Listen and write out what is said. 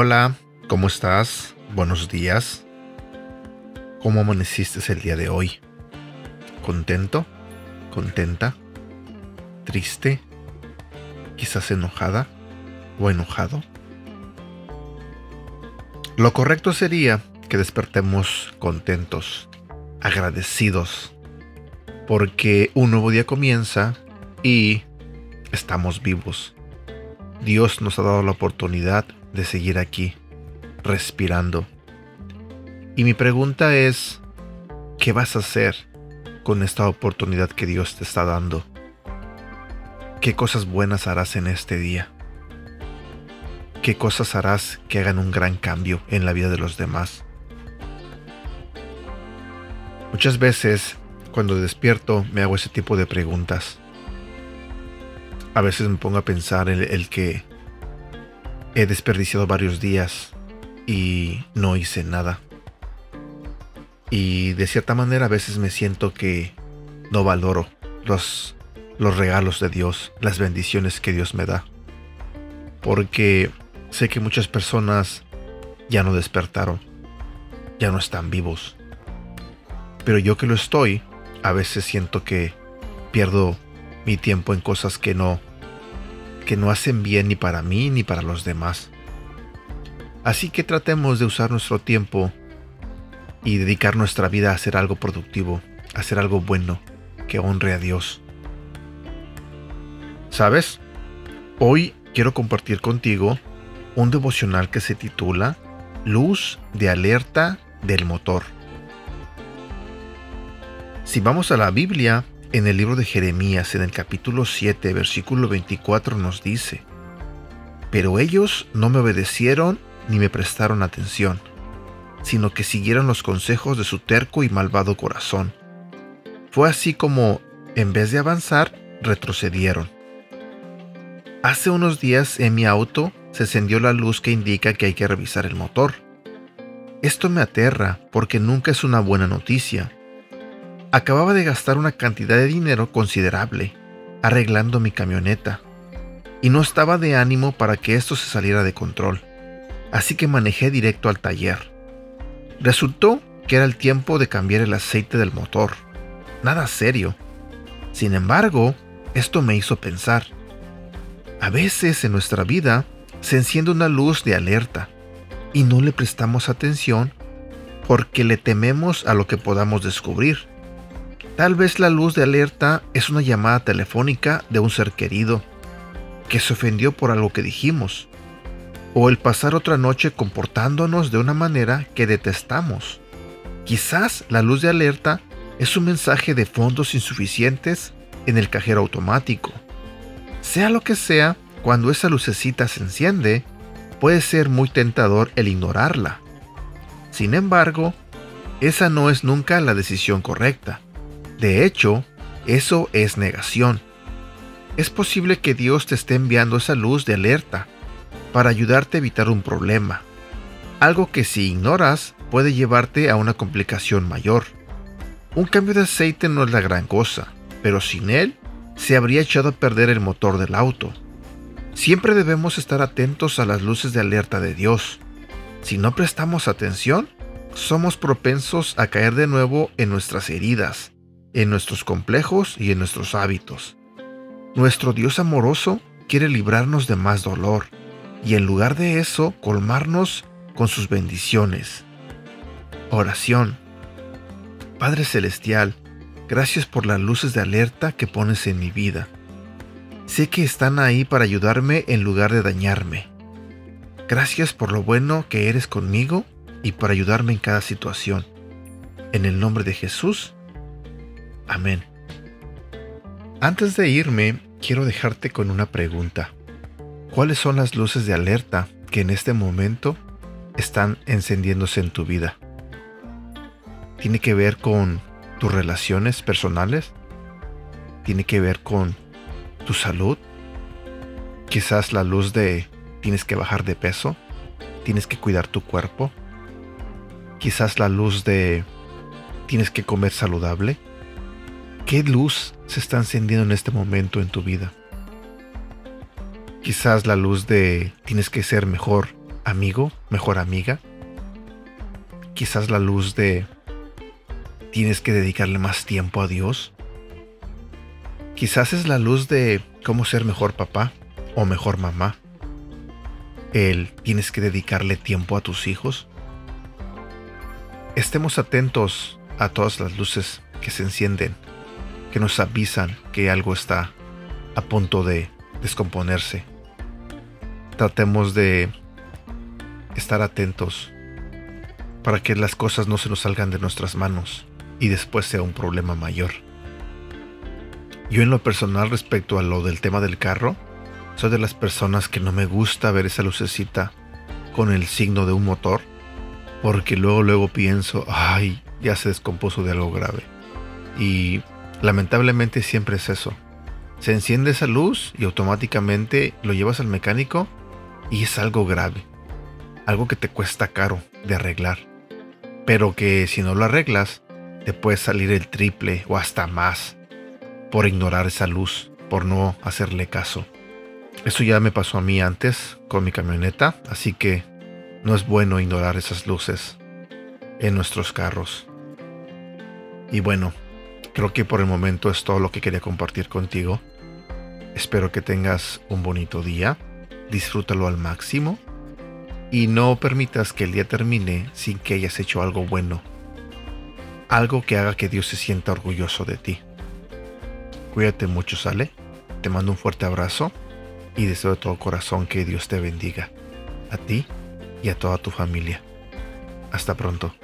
Hola, ¿cómo estás? Buenos días. ¿Cómo amaneciste el día de hoy? ¿Contento? ¿Contenta? ¿Triste? ¿Quizás enojada o enojado? Lo correcto sería que despertemos contentos, agradecidos, porque un nuevo día comienza y estamos vivos. Dios nos ha dado la oportunidad de seguir aquí, respirando. Y mi pregunta es, ¿qué vas a hacer con esta oportunidad que Dios te está dando? ¿Qué cosas buenas harás en este día? ¿Qué cosas harás que hagan un gran cambio en la vida de los demás? Muchas veces, cuando despierto, me hago ese tipo de preguntas. A veces me pongo a pensar en el que He desperdiciado varios días y no hice nada. Y de cierta manera a veces me siento que no valoro los, los regalos de Dios, las bendiciones que Dios me da. Porque sé que muchas personas ya no despertaron, ya no están vivos. Pero yo que lo estoy, a veces siento que pierdo mi tiempo en cosas que no que no hacen bien ni para mí ni para los demás. Así que tratemos de usar nuestro tiempo y dedicar nuestra vida a hacer algo productivo, a hacer algo bueno, que honre a Dios. ¿Sabes? Hoy quiero compartir contigo un devocional que se titula Luz de alerta del motor. Si vamos a la Biblia, en el libro de Jeremías, en el capítulo 7, versículo 24, nos dice, Pero ellos no me obedecieron ni me prestaron atención, sino que siguieron los consejos de su terco y malvado corazón. Fue así como, en vez de avanzar, retrocedieron. Hace unos días en mi auto se encendió la luz que indica que hay que revisar el motor. Esto me aterra porque nunca es una buena noticia Acababa de gastar una cantidad de dinero considerable arreglando mi camioneta y no estaba de ánimo para que esto se saliera de control, así que manejé directo al taller. Resultó que era el tiempo de cambiar el aceite del motor. Nada serio. Sin embargo, esto me hizo pensar. A veces en nuestra vida se enciende una luz de alerta y no le prestamos atención porque le tememos a lo que podamos descubrir. Tal vez la luz de alerta es una llamada telefónica de un ser querido que se ofendió por algo que dijimos, o el pasar otra noche comportándonos de una manera que detestamos. Quizás la luz de alerta es un mensaje de fondos insuficientes en el cajero automático. Sea lo que sea, cuando esa lucecita se enciende, puede ser muy tentador el ignorarla. Sin embargo, esa no es nunca la decisión correcta. De hecho, eso es negación. Es posible que Dios te esté enviando esa luz de alerta para ayudarte a evitar un problema, algo que si ignoras puede llevarte a una complicación mayor. Un cambio de aceite no es la gran cosa, pero sin él se habría echado a perder el motor del auto. Siempre debemos estar atentos a las luces de alerta de Dios. Si no prestamos atención, somos propensos a caer de nuevo en nuestras heridas en nuestros complejos y en nuestros hábitos. Nuestro Dios amoroso quiere librarnos de más dolor y en lugar de eso colmarnos con sus bendiciones. Oración. Padre Celestial, gracias por las luces de alerta que pones en mi vida. Sé que están ahí para ayudarme en lugar de dañarme. Gracias por lo bueno que eres conmigo y por ayudarme en cada situación. En el nombre de Jesús. Amén. Antes de irme, quiero dejarte con una pregunta. ¿Cuáles son las luces de alerta que en este momento están encendiéndose en tu vida? ¿Tiene que ver con tus relaciones personales? ¿Tiene que ver con tu salud? Quizás la luz de tienes que bajar de peso. tienes que cuidar tu cuerpo. Quizás la luz de tienes que comer saludable. ¿Qué luz se está encendiendo en este momento en tu vida? Quizás la luz de tienes que ser mejor amigo, mejor amiga. Quizás la luz de tienes que dedicarle más tiempo a Dios. Quizás es la luz de cómo ser mejor papá o mejor mamá. El tienes que dedicarle tiempo a tus hijos. Estemos atentos a todas las luces que se encienden, que nos avisan que algo está a punto de descomponerse. Tratemos de estar atentos para que las cosas no se nos salgan de nuestras manos y después sea un problema mayor. Yo en lo personal respecto a lo del tema del carro, soy de las personas que no me gusta ver esa lucecita con el signo de un motor, porque luego luego pienso, ay, ya se descompuso de algo grave. Y lamentablemente siempre es eso. Se enciende esa luz y automáticamente lo llevas al mecánico y es algo grave. Algo que te cuesta caro de arreglar. Pero que si no lo arreglas, te puede salir el triple o hasta más por ignorar esa luz, por no hacerle caso. Eso ya me pasó a mí antes con mi camioneta, así que no es bueno ignorar esas luces en nuestros carros. Y bueno, creo que por el momento es todo lo que quería compartir contigo. Espero que tengas un bonito día, disfrútalo al máximo y no permitas que el día termine sin que hayas hecho algo bueno algo que haga que Dios se sienta orgulloso de ti. Cuídate mucho, ¿sale? Te mando un fuerte abrazo y deseo de todo corazón que Dios te bendiga, a ti y a toda tu familia. Hasta pronto.